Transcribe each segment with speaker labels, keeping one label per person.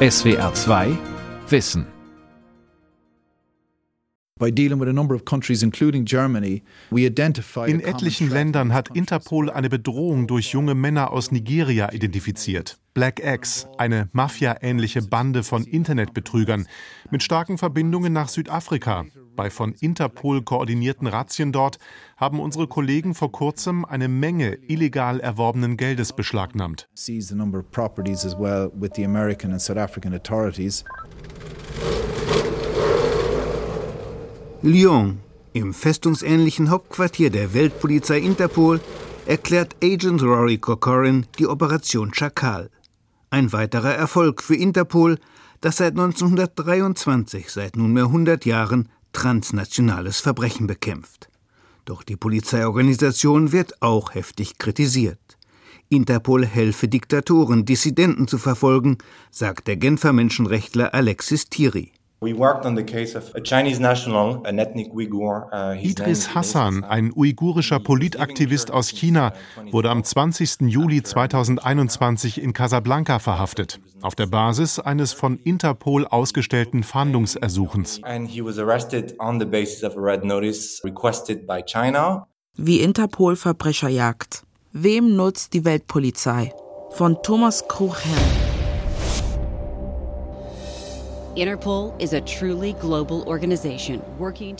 Speaker 1: SWR 2 Wissen
Speaker 2: in etlichen Ländern hat Interpol eine Bedrohung durch junge Männer aus Nigeria identifiziert. Black X, eine Mafia-ähnliche Bande von Internetbetrügern mit starken Verbindungen nach Südafrika. Bei von Interpol koordinierten Razzien dort haben unsere Kollegen vor kurzem eine Menge illegal erworbenen Geldes beschlagnahmt.
Speaker 3: Lyon, im festungsähnlichen Hauptquartier der Weltpolizei Interpol, erklärt Agent Rory Corcoran die Operation Schakal. Ein weiterer Erfolg für Interpol, das seit 1923, seit nunmehr 100 Jahren, transnationales Verbrechen bekämpft. Doch die Polizeiorganisation wird auch heftig kritisiert. Interpol helfe Diktatoren, Dissidenten zu verfolgen, sagt der Genfer Menschenrechtler Alexis Thierry.
Speaker 2: Uh, Idris Hassan, ein uigurischer Politaktivist aus China, wurde am 20. Juli 2021 in Casablanca verhaftet, auf der Basis eines von Interpol ausgestellten Fahndungsersuchens.
Speaker 4: Wie Interpol Verbrecher jagt. Wem nutzt die Weltpolizei? Von Thomas Kruchherrn.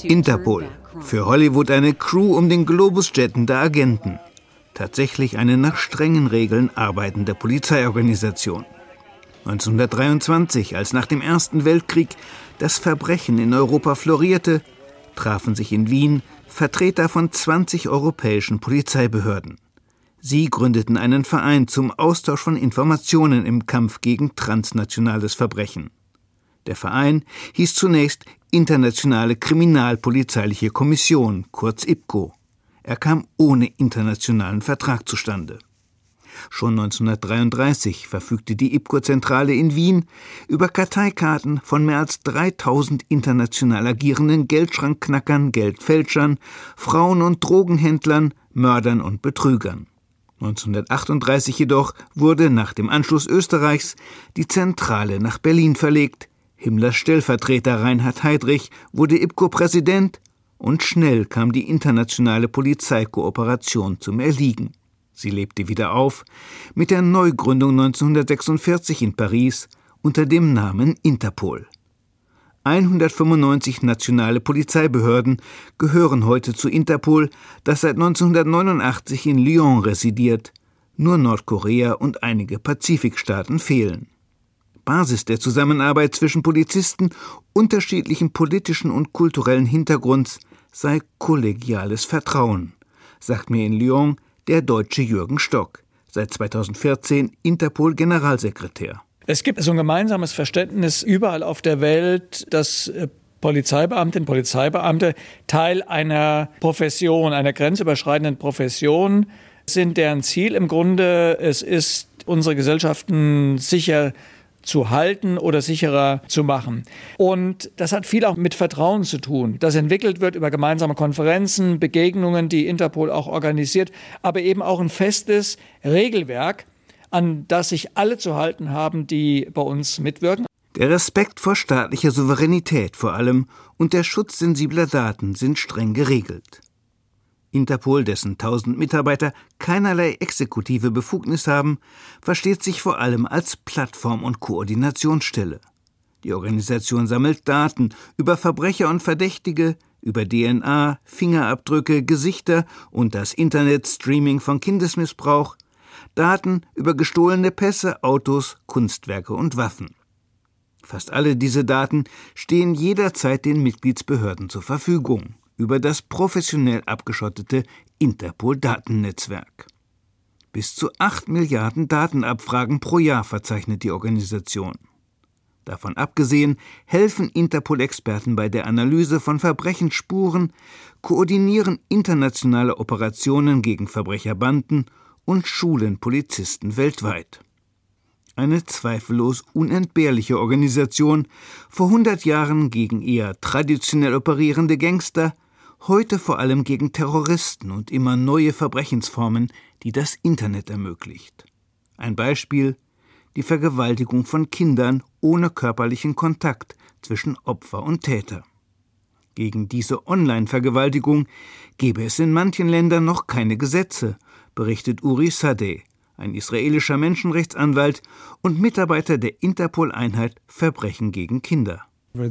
Speaker 3: Interpol, für Hollywood eine Crew um den Globus jettende Agenten. Tatsächlich eine nach strengen Regeln arbeitende Polizeiorganisation. 1923, als nach dem Ersten Weltkrieg das Verbrechen in Europa florierte, trafen sich in Wien Vertreter von 20 europäischen Polizeibehörden. Sie gründeten einen Verein zum Austausch von Informationen im Kampf gegen transnationales Verbrechen. Der Verein hieß zunächst Internationale Kriminalpolizeiliche Kommission, kurz IPCO. Er kam ohne internationalen Vertrag zustande. Schon 1933 verfügte die IPCO-Zentrale in Wien über Karteikarten von mehr als 3000 international agierenden Geldschrankknackern, Geldfälschern, Frauen- und Drogenhändlern, Mördern und Betrügern. 1938 jedoch wurde nach dem Anschluss Österreichs die Zentrale nach Berlin verlegt, Himmlers Stellvertreter Reinhard Heydrich wurde IPCO-Präsident und schnell kam die internationale Polizeikooperation zum Erliegen. Sie lebte wieder auf mit der Neugründung 1946 in Paris unter dem Namen Interpol. 195 nationale Polizeibehörden gehören heute zu Interpol, das seit 1989 in Lyon residiert. Nur Nordkorea und einige Pazifikstaaten fehlen. Basis der Zusammenarbeit zwischen Polizisten unterschiedlichen politischen und kulturellen Hintergrunds sei kollegiales Vertrauen, sagt mir in Lyon der deutsche Jürgen Stock, seit 2014 Interpol-Generalsekretär.
Speaker 5: Es gibt so ein gemeinsames Verständnis überall auf der Welt, dass äh, Polizeibeamtinnen, Polizeibeamte Teil einer Profession, einer grenzüberschreitenden Profession sind, deren Ziel im Grunde es ist, unsere Gesellschaften sicher zu halten oder sicherer zu machen. Und das hat viel auch mit Vertrauen zu tun. Das entwickelt wird über gemeinsame Konferenzen, Begegnungen, die Interpol auch organisiert, aber eben auch ein festes Regelwerk, an das sich alle zu halten haben, die bei uns mitwirken.
Speaker 3: Der Respekt vor staatlicher Souveränität vor allem und der Schutz sensibler Daten sind streng geregelt. Interpol, dessen tausend Mitarbeiter keinerlei exekutive Befugnis haben, versteht sich vor allem als Plattform und Koordinationsstelle. Die Organisation sammelt Daten über Verbrecher und Verdächtige, über DNA, Fingerabdrücke, Gesichter und das Internet-Streaming von Kindesmissbrauch, Daten über gestohlene Pässe, Autos, Kunstwerke und Waffen. Fast alle diese Daten stehen jederzeit den Mitgliedsbehörden zur Verfügung über das professionell abgeschottete Interpol-Datennetzwerk. Bis zu 8 Milliarden Datenabfragen pro Jahr verzeichnet die Organisation. Davon abgesehen helfen Interpol-Experten bei der Analyse von Verbrechensspuren, koordinieren internationale Operationen gegen Verbrecherbanden und schulen Polizisten weltweit eine zweifellos unentbehrliche Organisation, vor 100 Jahren gegen eher traditionell operierende Gangster, heute vor allem gegen Terroristen und immer neue Verbrechensformen, die das Internet ermöglicht. Ein Beispiel die Vergewaltigung von Kindern ohne körperlichen Kontakt zwischen Opfer und Täter. Gegen diese Online-Vergewaltigung gebe es in manchen Ländern noch keine Gesetze, berichtet Uri Sadeh, ein israelischer Menschenrechtsanwalt und Mitarbeiter der Interpol-Einheit Verbrechen gegen Kinder.
Speaker 2: Uh,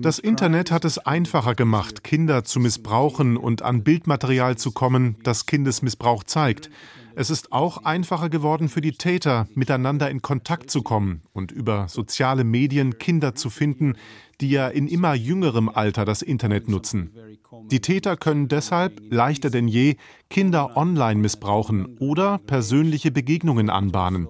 Speaker 2: das Internet hat es einfacher gemacht, Kinder zu missbrauchen und an Bildmaterial zu kommen, das Kindesmissbrauch zeigt. Es ist auch einfacher geworden für die Täter, miteinander in Kontakt zu kommen und über soziale Medien Kinder zu finden, die ja in immer jüngerem Alter das Internet nutzen. Die Täter können deshalb leichter denn je Kinder online missbrauchen oder persönliche Begegnungen anbahnen.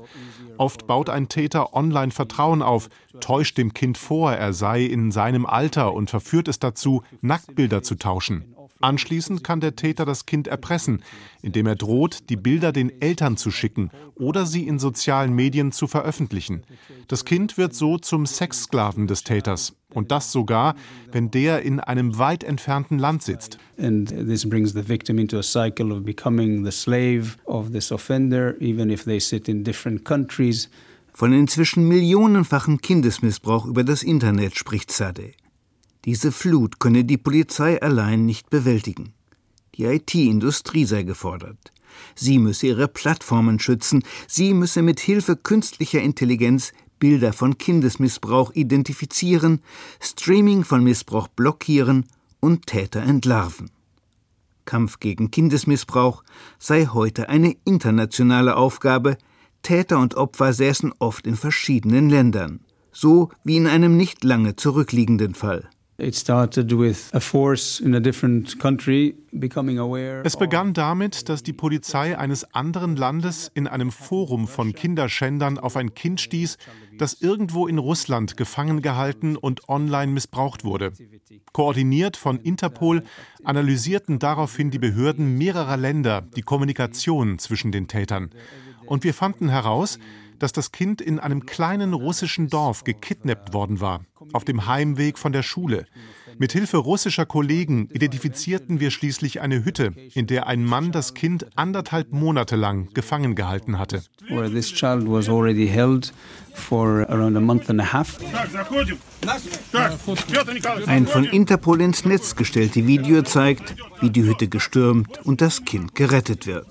Speaker 2: Oft baut ein Täter online Vertrauen auf, täuscht dem Kind vor, er sei in seinem Alter und verführt es dazu, Nacktbilder zu tauschen. Anschließend kann der Täter das Kind erpressen, indem er droht, die Bilder den Eltern zu schicken oder sie in sozialen Medien zu veröffentlichen. Das Kind wird so zum Sexsklaven des Täters. Und das sogar, wenn der in einem weit entfernten Land sitzt. And this brings the victim into a cycle of becoming the slave of this offender, even if they sit in different countries.
Speaker 3: Von inzwischen millionenfachen Kindesmissbrauch über das Internet spricht Sadeh. Diese Flut könne die Polizei allein nicht bewältigen. Die IT-Industrie sei gefordert. Sie müsse ihre Plattformen schützen, sie müsse mit Hilfe künstlicher Intelligenz Bilder von Kindesmissbrauch identifizieren, Streaming von Missbrauch blockieren und Täter entlarven. Kampf gegen Kindesmissbrauch sei heute eine internationale Aufgabe, Täter und Opfer säßen oft in verschiedenen Ländern, so wie in einem nicht lange zurückliegenden Fall.
Speaker 2: Es begann damit, dass die Polizei eines anderen Landes in einem Forum von Kinderschändern auf ein Kind stieß, das irgendwo in Russland gefangen gehalten und online missbraucht wurde. Koordiniert von Interpol analysierten daraufhin die Behörden mehrerer Länder die Kommunikation zwischen den Tätern. Und wir fanden heraus, dass das Kind in einem kleinen russischen Dorf gekidnappt worden war, auf dem Heimweg von der Schule. Mit Hilfe russischer Kollegen identifizierten wir schließlich eine Hütte, in der ein Mann das Kind anderthalb Monate lang gefangen gehalten hatte.
Speaker 3: Ein von Interpol ins Netz gestelltes Video zeigt, wie die Hütte gestürmt und das Kind gerettet wird.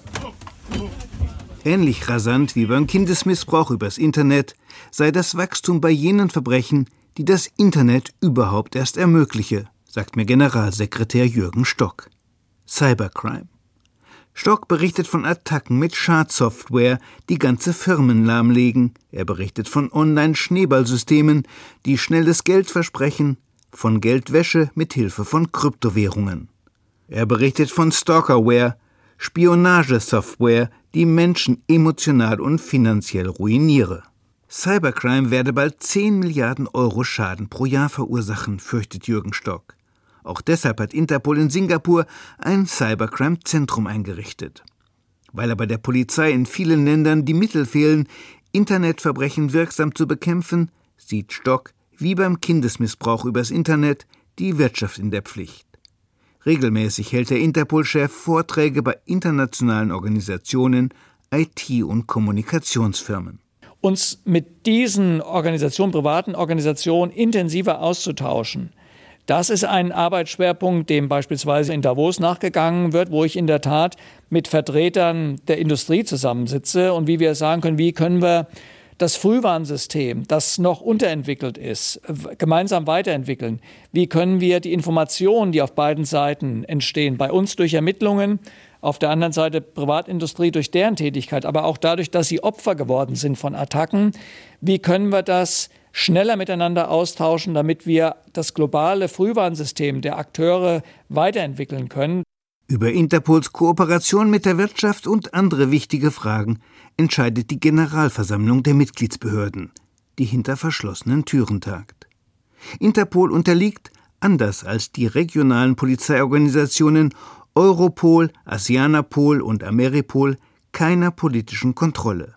Speaker 3: Ähnlich rasant wie beim Kindesmissbrauch übers Internet sei das Wachstum bei jenen Verbrechen, die das Internet überhaupt erst ermögliche, sagt mir Generalsekretär Jürgen Stock. Cybercrime. Stock berichtet von Attacken mit Schadsoftware, die ganze Firmen lahmlegen. Er berichtet von Online-Schneeballsystemen, die schnelles Geld versprechen, von Geldwäsche mit Hilfe von Kryptowährungen. Er berichtet von Stalkerware, Spionagesoftware, die Menschen emotional und finanziell ruiniere. Cybercrime werde bald 10 Milliarden Euro Schaden pro Jahr verursachen, fürchtet Jürgen Stock. Auch deshalb hat Interpol in Singapur ein Cybercrime-Zentrum eingerichtet. Weil aber der Polizei in vielen Ländern die Mittel fehlen, Internetverbrechen wirksam zu bekämpfen, sieht Stock, wie beim Kindesmissbrauch übers Internet, die Wirtschaft in der Pflicht. Regelmäßig hält der Interpol-Chef Vorträge bei internationalen Organisationen, IT- und Kommunikationsfirmen.
Speaker 5: Uns mit diesen Organisationen, privaten Organisationen intensiver auszutauschen, das ist ein Arbeitsschwerpunkt, dem beispielsweise in Davos nachgegangen wird, wo ich in der Tat mit Vertretern der Industrie zusammensitze und wie wir sagen können, wie können wir das Frühwarnsystem, das noch unterentwickelt ist, gemeinsam weiterentwickeln? Wie können wir die Informationen, die auf beiden Seiten entstehen, bei uns durch Ermittlungen, auf der anderen Seite Privatindustrie durch deren Tätigkeit, aber auch dadurch, dass sie Opfer geworden sind von Attacken, wie können wir das schneller miteinander austauschen, damit wir das globale Frühwarnsystem der Akteure weiterentwickeln können?
Speaker 3: Über Interpols Kooperation mit der Wirtschaft und andere wichtige Fragen entscheidet die Generalversammlung der Mitgliedsbehörden, die hinter verschlossenen Türen tagt. Interpol unterliegt, anders als die regionalen Polizeiorganisationen Europol, Asianapol und Ameripol, keiner politischen Kontrolle.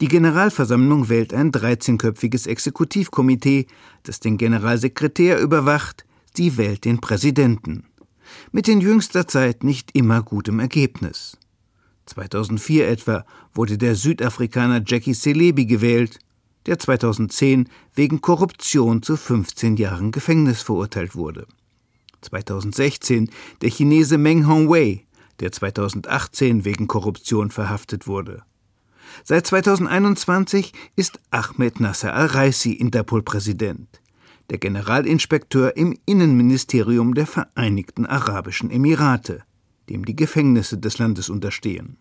Speaker 3: Die Generalversammlung wählt ein 13-köpfiges Exekutivkomitee, das den Generalsekretär überwacht, sie wählt den Präsidenten. Mit in jüngster Zeit nicht immer gutem Ergebnis. 2004 etwa wurde der Südafrikaner Jackie Celebi gewählt, der 2010 wegen Korruption zu 15 Jahren Gefängnis verurteilt wurde. 2016 der Chinese Meng Hongwei, der 2018 wegen Korruption verhaftet wurde. Seit 2021 ist Ahmed Nasser al-Raisi Interpol-Präsident, der Generalinspekteur im Innenministerium der Vereinigten Arabischen Emirate, dem die Gefängnisse des Landes unterstehen.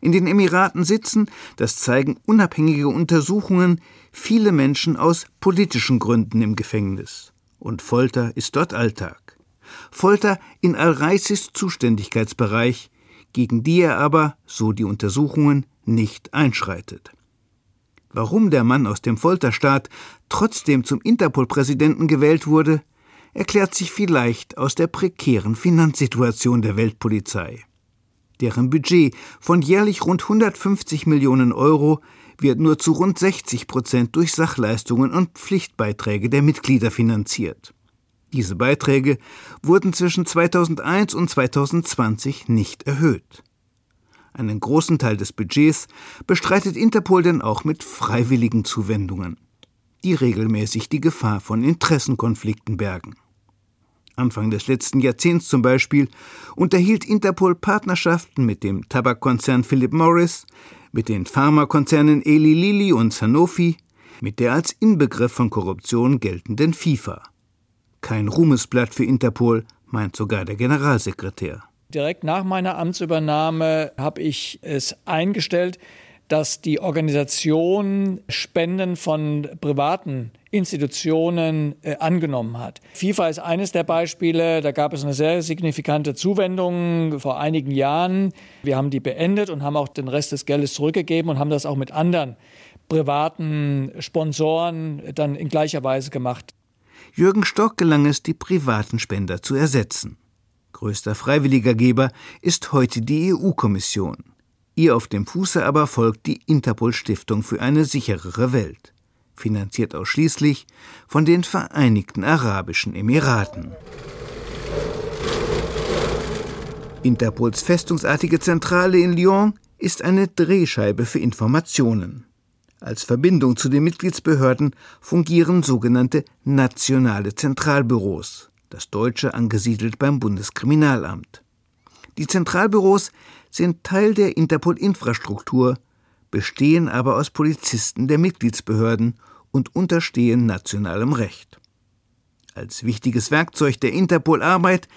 Speaker 3: In den Emiraten sitzen, das zeigen unabhängige Untersuchungen, viele Menschen aus politischen Gründen im Gefängnis. Und Folter ist dort Alltag. Folter in Al-Raisis Zuständigkeitsbereich, gegen die er aber, so die Untersuchungen, nicht einschreitet. Warum der Mann aus dem Folterstaat trotzdem zum Interpol-Präsidenten gewählt wurde, erklärt sich vielleicht aus der prekären Finanzsituation der Weltpolizei. Deren Budget von jährlich rund 150 Millionen Euro wird nur zu rund 60 Prozent durch Sachleistungen und Pflichtbeiträge der Mitglieder finanziert. Diese Beiträge wurden zwischen 2001 und 2020 nicht erhöht. Einen großen Teil des Budgets bestreitet Interpol denn auch mit freiwilligen Zuwendungen, die regelmäßig die Gefahr von Interessenkonflikten bergen. Anfang des letzten Jahrzehnts zum Beispiel unterhielt Interpol Partnerschaften mit dem Tabakkonzern Philip Morris, mit den Pharmakonzernen Eli Lilly und Sanofi, mit der als Inbegriff von Korruption geltenden FIFA. Kein Ruhmesblatt für Interpol, meint sogar der Generalsekretär.
Speaker 5: Direkt nach meiner Amtsübernahme habe ich es eingestellt, dass die Organisation Spenden von privaten Institutionen äh, angenommen hat. FIFA ist eines der Beispiele. Da gab es eine sehr signifikante Zuwendung vor einigen Jahren. Wir haben die beendet und haben auch den Rest des Geldes zurückgegeben und haben das auch mit anderen privaten Sponsoren dann in gleicher Weise gemacht.
Speaker 3: Jürgen Stock gelang es, die privaten Spender zu ersetzen. Größter freiwilliger Geber ist heute die EU-Kommission. Ihr auf dem Fuße aber folgt die Interpol Stiftung für eine sicherere Welt, finanziert ausschließlich von den Vereinigten Arabischen Emiraten. Interpols festungsartige Zentrale in Lyon ist eine Drehscheibe für Informationen. Als Verbindung zu den Mitgliedsbehörden fungieren sogenannte nationale Zentralbüros das deutsche angesiedelt beim Bundeskriminalamt. Die Zentralbüros sind Teil der Interpol-Infrastruktur, bestehen aber aus Polizisten der Mitgliedsbehörden und unterstehen nationalem Recht. Als wichtiges Werkzeug der Interpol-Arbeit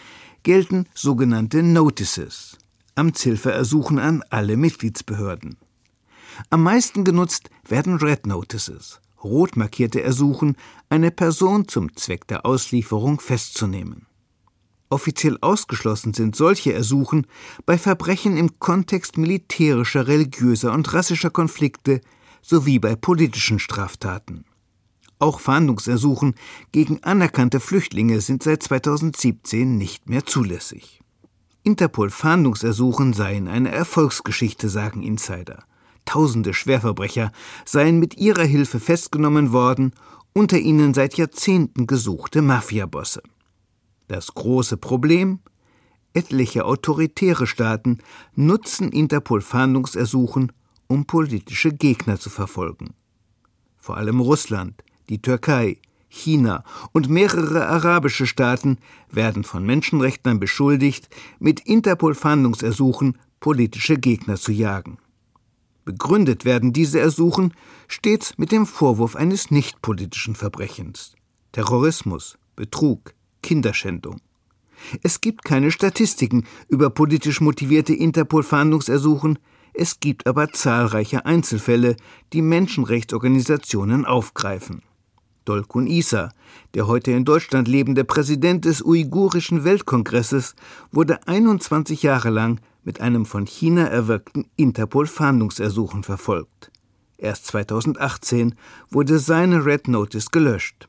Speaker 3: gelten sogenannte Notices, Amtshilfeersuchen an alle Mitgliedsbehörden. Am meisten genutzt werden Red Notices, rot markierte Ersuchen, eine Person zum Zweck der Auslieferung festzunehmen. Offiziell ausgeschlossen sind solche Ersuchen bei Verbrechen im Kontext militärischer, religiöser und rassischer Konflikte sowie bei politischen Straftaten. Auch Fahndungsersuchen gegen anerkannte Flüchtlinge sind seit 2017 nicht mehr zulässig. Interpol-Fahndungsersuchen seien eine Erfolgsgeschichte, sagen Insider. Tausende Schwerverbrecher seien mit ihrer Hilfe festgenommen worden, unter ihnen seit Jahrzehnten gesuchte Mafiabosse. Das große Problem? Etliche autoritäre Staaten nutzen Interpol-Fahndungsersuchen, um politische Gegner zu verfolgen. Vor allem Russland, die Türkei, China und mehrere arabische Staaten werden von Menschenrechtlern beschuldigt, mit Interpol-Fahndungsersuchen politische Gegner zu jagen. Begründet werden diese Ersuchen stets mit dem Vorwurf eines nichtpolitischen Verbrechens Terrorismus, Betrug, Kinderschändung. Es gibt keine Statistiken über politisch motivierte Interpol-Fahndungsersuchen, es gibt aber zahlreiche Einzelfälle, die Menschenrechtsorganisationen aufgreifen. Dolkun Isa, der heute in Deutschland lebende Präsident des Uigurischen Weltkongresses, wurde 21 Jahre lang mit einem von China erwirkten Interpol-Fahndungsersuchen verfolgt. Erst 2018 wurde seine Red Notice gelöscht.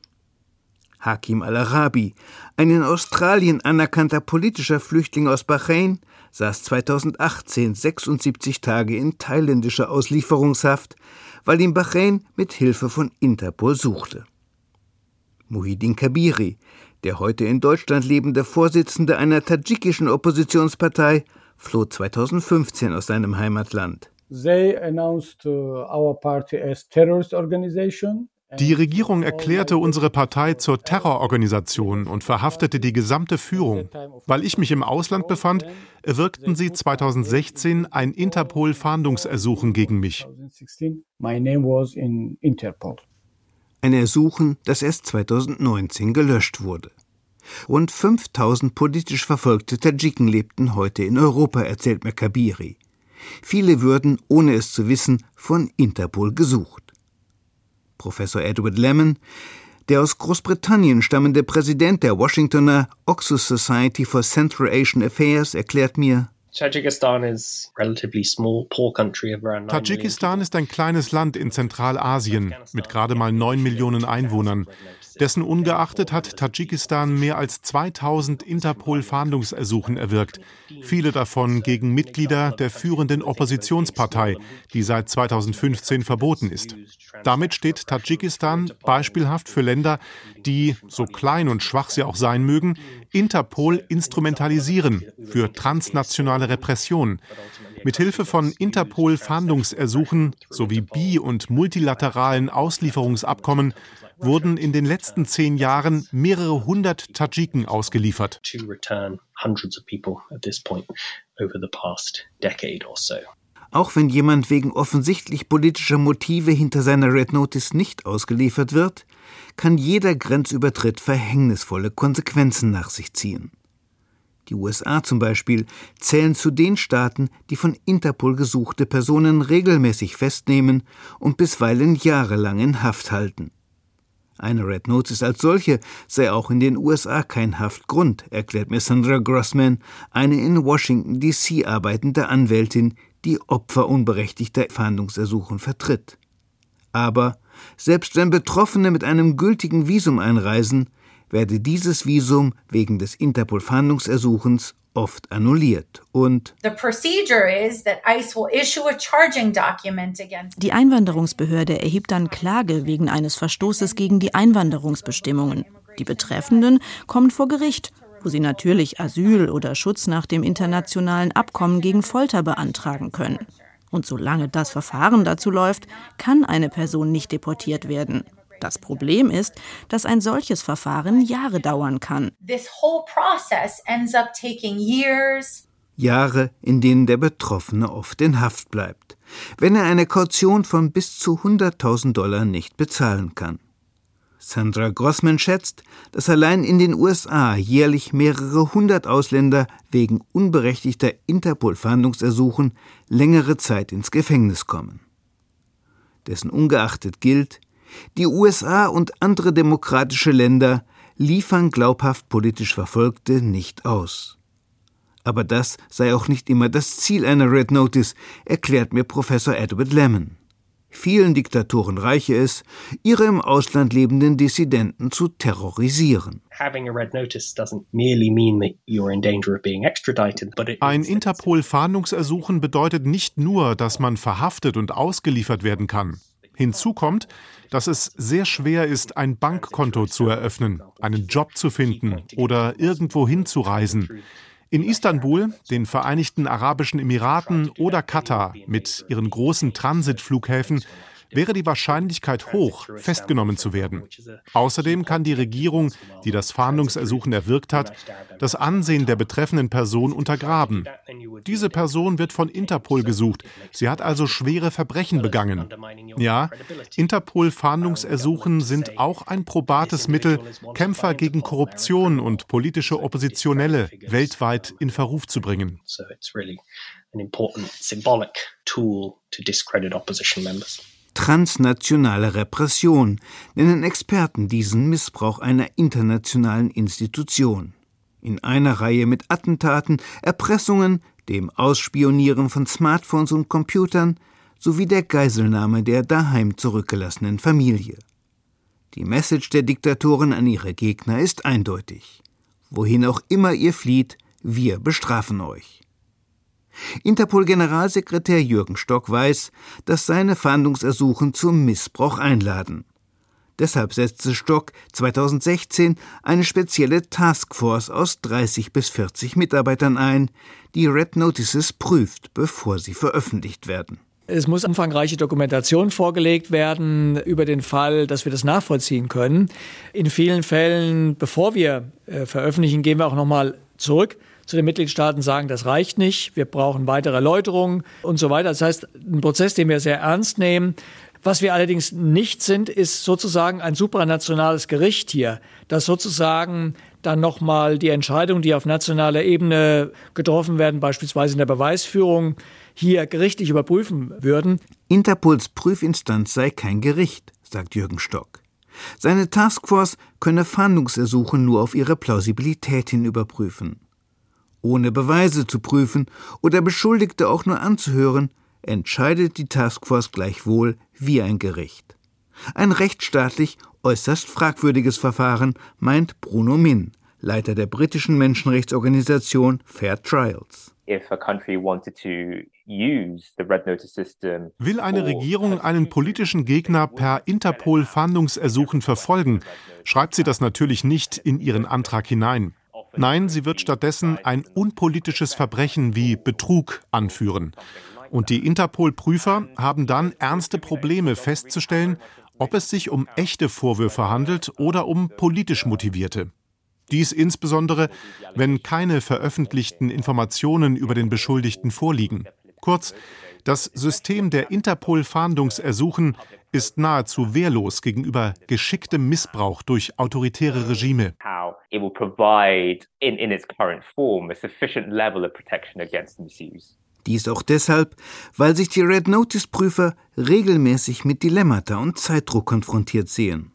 Speaker 3: Hakim al-Arabi, ein in Australien anerkannter politischer Flüchtling aus Bahrain, saß 2018 76 Tage in thailändischer Auslieferungshaft, weil ihn Bahrain mit Hilfe von Interpol suchte. Muhyiddin Kabiri, der heute in Deutschland lebende Vorsitzende einer tadschikischen Oppositionspartei, floh 2015 aus seinem Heimatland. They announced uh, our party
Speaker 2: as terrorist organization die Regierung erklärte unsere Partei zur Terrororganisation und verhaftete die gesamte Führung. Weil ich mich im Ausland befand, erwirkten sie 2016 ein Interpol-Fahndungsersuchen gegen mich.
Speaker 3: Ein Ersuchen, das erst 2019 gelöscht wurde. Rund 5000 politisch verfolgte Tadschiken lebten heute in Europa, erzählt Mekabiri. Viele würden, ohne es zu wissen, von Interpol gesucht. Professor Edward Lemon, der aus Großbritannien stammende Präsident der Washingtoner Oxus Society for Central Asian Affairs, erklärt mir,
Speaker 2: Tadschikistan ist ein kleines Land in Zentralasien mit gerade mal neun Millionen Einwohnern. Dessen ungeachtet hat Tadschikistan mehr als 2000 Interpol-Fahndungsersuchen erwirkt, viele davon gegen Mitglieder der führenden Oppositionspartei, die seit 2015 verboten ist. Damit steht Tadschikistan beispielhaft für Länder, die, so klein und schwach sie auch sein mögen, Interpol instrumentalisieren für transnationale Repression. Mithilfe von Interpol-Fahndungsersuchen sowie bi- und multilateralen Auslieferungsabkommen wurden in den letzten zehn Jahren mehrere hundert Tadschiken ausgeliefert.
Speaker 3: Auch wenn jemand wegen offensichtlich politischer Motive hinter seiner Red Notice nicht ausgeliefert wird, kann jeder Grenzübertritt verhängnisvolle Konsequenzen nach sich ziehen. Die USA zum Beispiel zählen zu den Staaten, die von Interpol gesuchte Personen regelmäßig festnehmen und bisweilen jahrelang in Haft halten. Eine Red Notice als solche sei auch in den USA kein Haftgrund, erklärt mir Sandra Grossman, eine in Washington DC arbeitende Anwältin, die Opfer unberechtigter Fahndungsersuchen vertritt. Aber selbst wenn Betroffene mit einem gültigen Visum einreisen, werde dieses Visum wegen des Interpol-Fahndungsersuchens oft annulliert und
Speaker 6: die Einwanderungsbehörde erhebt dann Klage wegen eines Verstoßes gegen die Einwanderungsbestimmungen. Die Betreffenden kommen vor Gericht, wo sie natürlich Asyl oder Schutz nach dem internationalen Abkommen gegen Folter beantragen können. Und solange das Verfahren dazu läuft, kann eine Person nicht deportiert werden. Das Problem ist, dass ein solches Verfahren Jahre dauern kann.
Speaker 3: Jahre, in denen der Betroffene oft in Haft bleibt, wenn er eine Kaution von bis zu 100.000 Dollar nicht bezahlen kann. Sandra Grossman schätzt, dass allein in den USA jährlich mehrere hundert Ausländer wegen unberechtigter Interpol-Fahndungsersuchen längere Zeit ins Gefängnis kommen. Dessen ungeachtet gilt, die USA und andere demokratische Länder liefern glaubhaft politisch Verfolgte nicht aus. Aber das sei auch nicht immer das Ziel einer Red Notice, erklärt mir Professor Edward Lemon. Vielen Diktatoren reiche es, ihre im Ausland lebenden Dissidenten zu terrorisieren.
Speaker 2: Ein Interpol-Fahndungsersuchen bedeutet nicht nur, dass man verhaftet und ausgeliefert werden kann. Hinzu kommt, dass es sehr schwer ist, ein Bankkonto zu eröffnen, einen Job zu finden oder irgendwo hinzureisen. In Istanbul, den Vereinigten Arabischen Emiraten oder Katar mit ihren großen Transitflughäfen wäre die Wahrscheinlichkeit hoch, festgenommen zu werden. Außerdem kann die Regierung, die das Fahndungsersuchen erwirkt hat, das Ansehen der betreffenden Person untergraben. Diese Person wird von Interpol gesucht. Sie hat also schwere Verbrechen begangen. Ja, Interpol-Fahndungsersuchen sind auch ein probates Mittel, Kämpfer gegen Korruption und politische Oppositionelle weltweit in Verruf zu bringen. an important symbolic tool to discredit opposition members.
Speaker 3: Transnationale Repression nennen Experten diesen Missbrauch einer internationalen Institution. In einer Reihe mit Attentaten, Erpressungen, dem Ausspionieren von Smartphones und Computern sowie der Geiselnahme der daheim zurückgelassenen Familie. Die Message der Diktatoren an ihre Gegner ist eindeutig. Wohin auch immer ihr flieht, wir bestrafen euch. Interpol-Generalsekretär Jürgen Stock weiß, dass seine Fahndungsersuchen zum Missbrauch einladen. Deshalb setzte Stock 2016 eine spezielle Taskforce aus 30 bis 40 Mitarbeitern ein, die Red Notices prüft, bevor sie veröffentlicht werden.
Speaker 5: Es muss umfangreiche Dokumentation vorgelegt werden über den Fall, dass wir das nachvollziehen können. In vielen Fällen, bevor wir äh, veröffentlichen, gehen wir auch nochmal zurück zu den Mitgliedstaaten, sagen, das reicht nicht, wir brauchen weitere Erläuterungen und so weiter. Das heißt, ein Prozess, den wir sehr ernst nehmen. Was wir allerdings nicht sind, ist sozusagen ein supranationales Gericht hier, das sozusagen dann nochmal die Entscheidungen, die auf nationaler Ebene getroffen werden, beispielsweise in der Beweisführung, hier gerichtlich überprüfen würden.
Speaker 3: Interpols Prüfinstanz sei kein Gericht, sagt Jürgen Stock. Seine Taskforce könne Fahndungsersuchen nur auf ihre Plausibilität hin überprüfen. Ohne Beweise zu prüfen oder Beschuldigte auch nur anzuhören, entscheidet die Taskforce gleichwohl wie ein Gericht. Ein rechtsstaatlich äußerst fragwürdiges Verfahren, meint Bruno Min, Leiter der britischen Menschenrechtsorganisation Fair Trials.
Speaker 2: Will eine Regierung einen politischen Gegner per Interpol-Fahndungsersuchen verfolgen, schreibt sie das natürlich nicht in ihren Antrag hinein. Nein, sie wird stattdessen ein unpolitisches Verbrechen wie Betrug anführen. Und die Interpol-Prüfer haben dann ernste Probleme festzustellen, ob es sich um echte Vorwürfe handelt oder um politisch motivierte. Dies insbesondere, wenn keine veröffentlichten Informationen über den Beschuldigten vorliegen. Kurz, das System der Interpol-Fahndungsersuchen ist nahezu wehrlos gegenüber geschicktem Missbrauch durch autoritäre Regime.
Speaker 3: Dies auch deshalb, weil sich die Red Notice-Prüfer regelmäßig mit Dilemmata und Zeitdruck konfrontiert sehen.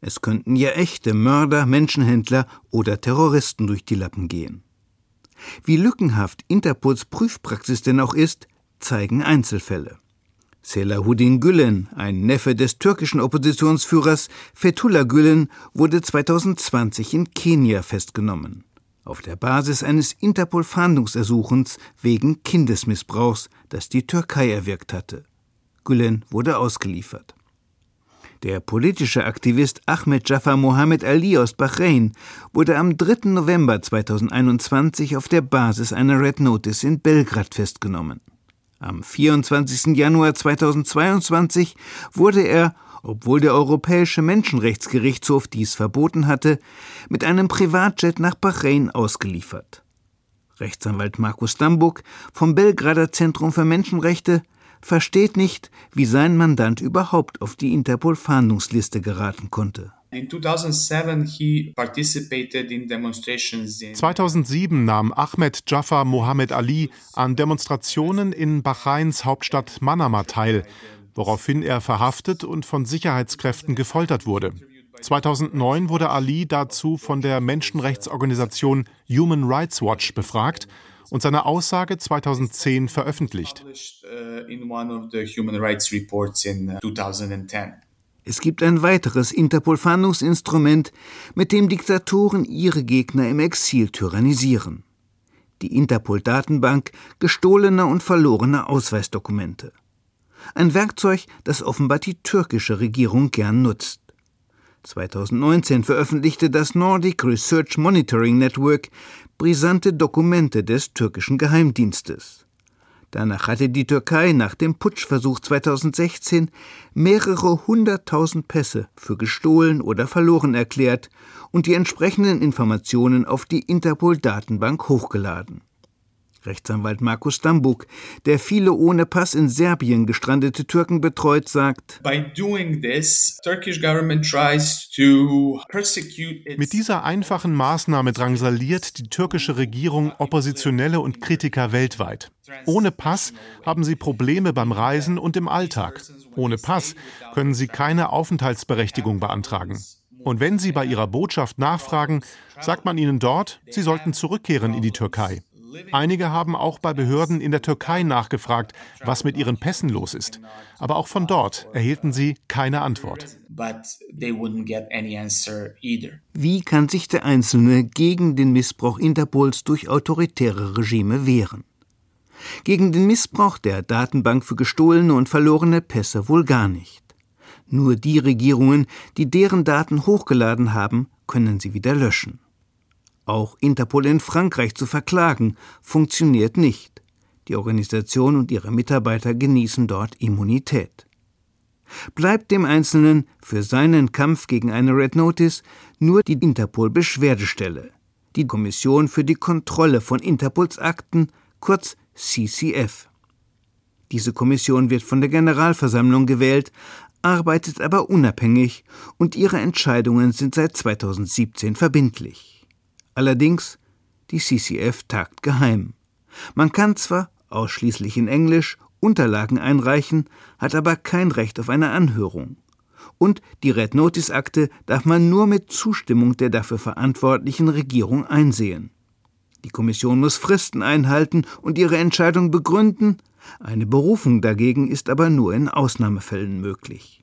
Speaker 3: Es könnten ja echte Mörder, Menschenhändler oder Terroristen durch die Lappen gehen. Wie lückenhaft Interpols Prüfpraxis denn auch ist, zeigen Einzelfälle. Selahuddin Gülen, ein Neffe des türkischen Oppositionsführers Fethullah Gülen, wurde 2020 in Kenia festgenommen. Auf der Basis eines Interpol-Fahndungsersuchens wegen Kindesmissbrauchs, das die Türkei erwirkt hatte. Gülen wurde ausgeliefert. Der politische Aktivist Ahmed Jafar Mohammed Ali aus Bahrain wurde am 3. November 2021 auf der Basis einer Red Notice in Belgrad festgenommen. Am 24. Januar 2022 wurde er, obwohl der Europäische Menschenrechtsgerichtshof dies verboten hatte, mit einem Privatjet nach Bahrain ausgeliefert. Rechtsanwalt Markus Dambuk vom Belgrader Zentrum für Menschenrechte versteht nicht, wie sein Mandant überhaupt auf die Interpol-Fahndungsliste geraten konnte.
Speaker 2: 2007 nahm Ahmed Jafar Mohammed Ali an Demonstrationen in Bahrains Hauptstadt Manama teil, woraufhin er verhaftet und von Sicherheitskräften gefoltert wurde. 2009 wurde Ali dazu von der Menschenrechtsorganisation Human Rights Watch befragt und seine Aussage 2010 veröffentlicht.
Speaker 3: Es gibt ein weiteres Interpol-Fahndungsinstrument, mit dem Diktatoren ihre Gegner im Exil tyrannisieren. Die Interpol-Datenbank gestohlener und verlorener Ausweisdokumente. Ein Werkzeug, das offenbar die türkische Regierung gern nutzt. 2019 veröffentlichte das Nordic Research Monitoring Network brisante Dokumente des türkischen Geheimdienstes. Danach hatte die Türkei nach dem Putschversuch 2016 mehrere hunderttausend Pässe für gestohlen oder verloren erklärt und die entsprechenden Informationen auf die Interpol-Datenbank hochgeladen. Rechtsanwalt Markus Dambuk, der viele ohne Pass in Serbien gestrandete Türken betreut, sagt,
Speaker 2: Mit dieser einfachen Maßnahme drangsaliert die türkische Regierung Oppositionelle und Kritiker weltweit. Ohne Pass haben sie Probleme beim Reisen und im Alltag. Ohne Pass können sie keine Aufenthaltsberechtigung beantragen. Und wenn sie bei ihrer Botschaft nachfragen, sagt man ihnen dort, sie sollten zurückkehren in die Türkei. Einige haben auch bei Behörden in der Türkei nachgefragt, was mit ihren Pässen los ist. Aber auch von dort erhielten sie keine Antwort.
Speaker 3: Wie kann sich der Einzelne gegen den Missbrauch Interpols durch autoritäre Regime wehren? Gegen den Missbrauch der Datenbank für gestohlene und verlorene Pässe wohl gar nicht. Nur die Regierungen, die deren Daten hochgeladen haben, können sie wieder löschen. Auch Interpol in Frankreich zu verklagen, funktioniert nicht. Die Organisation und ihre Mitarbeiter genießen dort Immunität. Bleibt dem Einzelnen für seinen Kampf gegen eine Red Notice nur die Interpol-Beschwerdestelle, die Kommission für die Kontrolle von Interpols Akten, kurz CCF. Diese Kommission wird von der Generalversammlung gewählt, arbeitet aber unabhängig und ihre Entscheidungen sind seit 2017 verbindlich. Allerdings, die CCF tagt geheim. Man kann zwar, ausschließlich in Englisch, Unterlagen einreichen, hat aber kein Recht auf eine Anhörung. Und die Red Notice Akte darf man nur mit Zustimmung der dafür verantwortlichen Regierung einsehen. Die Kommission muss Fristen einhalten und ihre Entscheidung begründen, eine Berufung dagegen ist aber nur in Ausnahmefällen möglich.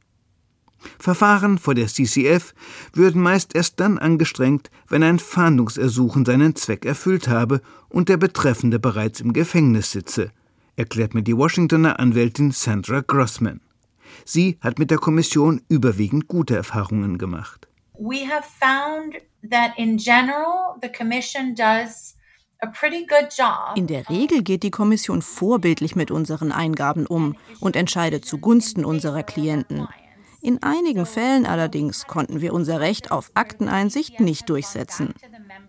Speaker 3: Verfahren vor der CCF würden meist erst dann angestrengt, wenn ein Fahndungsersuchen seinen Zweck erfüllt habe und der Betreffende bereits im Gefängnis sitze, erklärt mir die Washingtoner Anwältin Sandra Grossman. Sie hat mit der Kommission überwiegend gute Erfahrungen gemacht.
Speaker 7: We have found that in general the commission does
Speaker 6: in der Regel geht die Kommission vorbildlich mit unseren Eingaben um und entscheidet zugunsten unserer Klienten. In einigen Fällen allerdings konnten wir unser Recht auf Akteneinsicht nicht durchsetzen.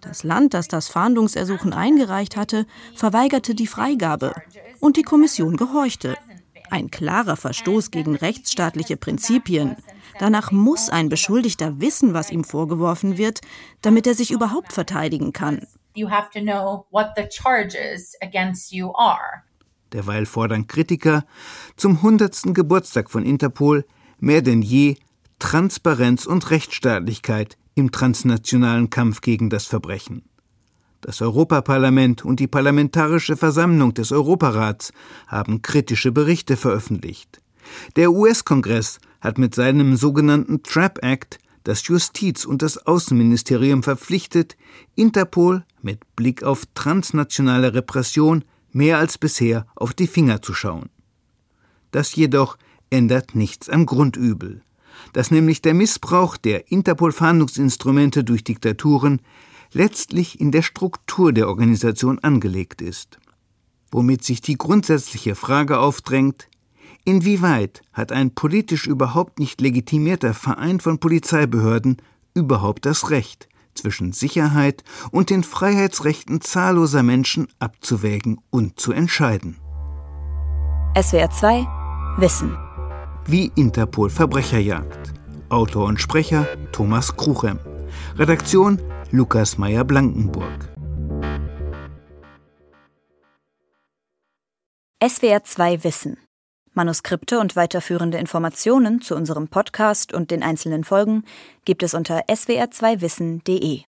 Speaker 6: Das Land, das das Fahndungsersuchen eingereicht hatte, verweigerte die Freigabe und die Kommission gehorchte. Ein klarer Verstoß gegen rechtsstaatliche Prinzipien. Danach muss ein Beschuldigter wissen, was ihm vorgeworfen wird, damit er sich überhaupt verteidigen kann.
Speaker 3: Derweil fordern Kritiker zum hundertsten Geburtstag von Interpol mehr denn je Transparenz und Rechtsstaatlichkeit im transnationalen Kampf gegen das Verbrechen. Das Europaparlament und die Parlamentarische Versammlung des Europarats haben kritische Berichte veröffentlicht. Der US-Kongress hat mit seinem sogenannten Trap Act das Justiz- und das Außenministerium verpflichtet, Interpol mit Blick auf transnationale Repression mehr als bisher auf die Finger zu schauen. Das jedoch ändert nichts am Grundübel, dass nämlich der Missbrauch der Interpol-Fahndungsinstrumente durch Diktaturen letztlich in der Struktur der Organisation angelegt ist, womit sich die grundsätzliche Frage aufdrängt, inwieweit hat ein politisch überhaupt nicht legitimierter Verein von Polizeibehörden überhaupt das Recht, zwischen Sicherheit und den Freiheitsrechten zahlloser Menschen abzuwägen und zu entscheiden.
Speaker 8: SWR 2 Wissen
Speaker 3: wie Interpol Verbrecher jagt. Autor und Sprecher Thomas Kruchem. Redaktion Lukas Meyer-Blankenburg.
Speaker 8: SWR 2 Wissen. Manuskripte und weiterführende Informationen zu unserem Podcast und den einzelnen Folgen gibt es unter swr2wissen.de.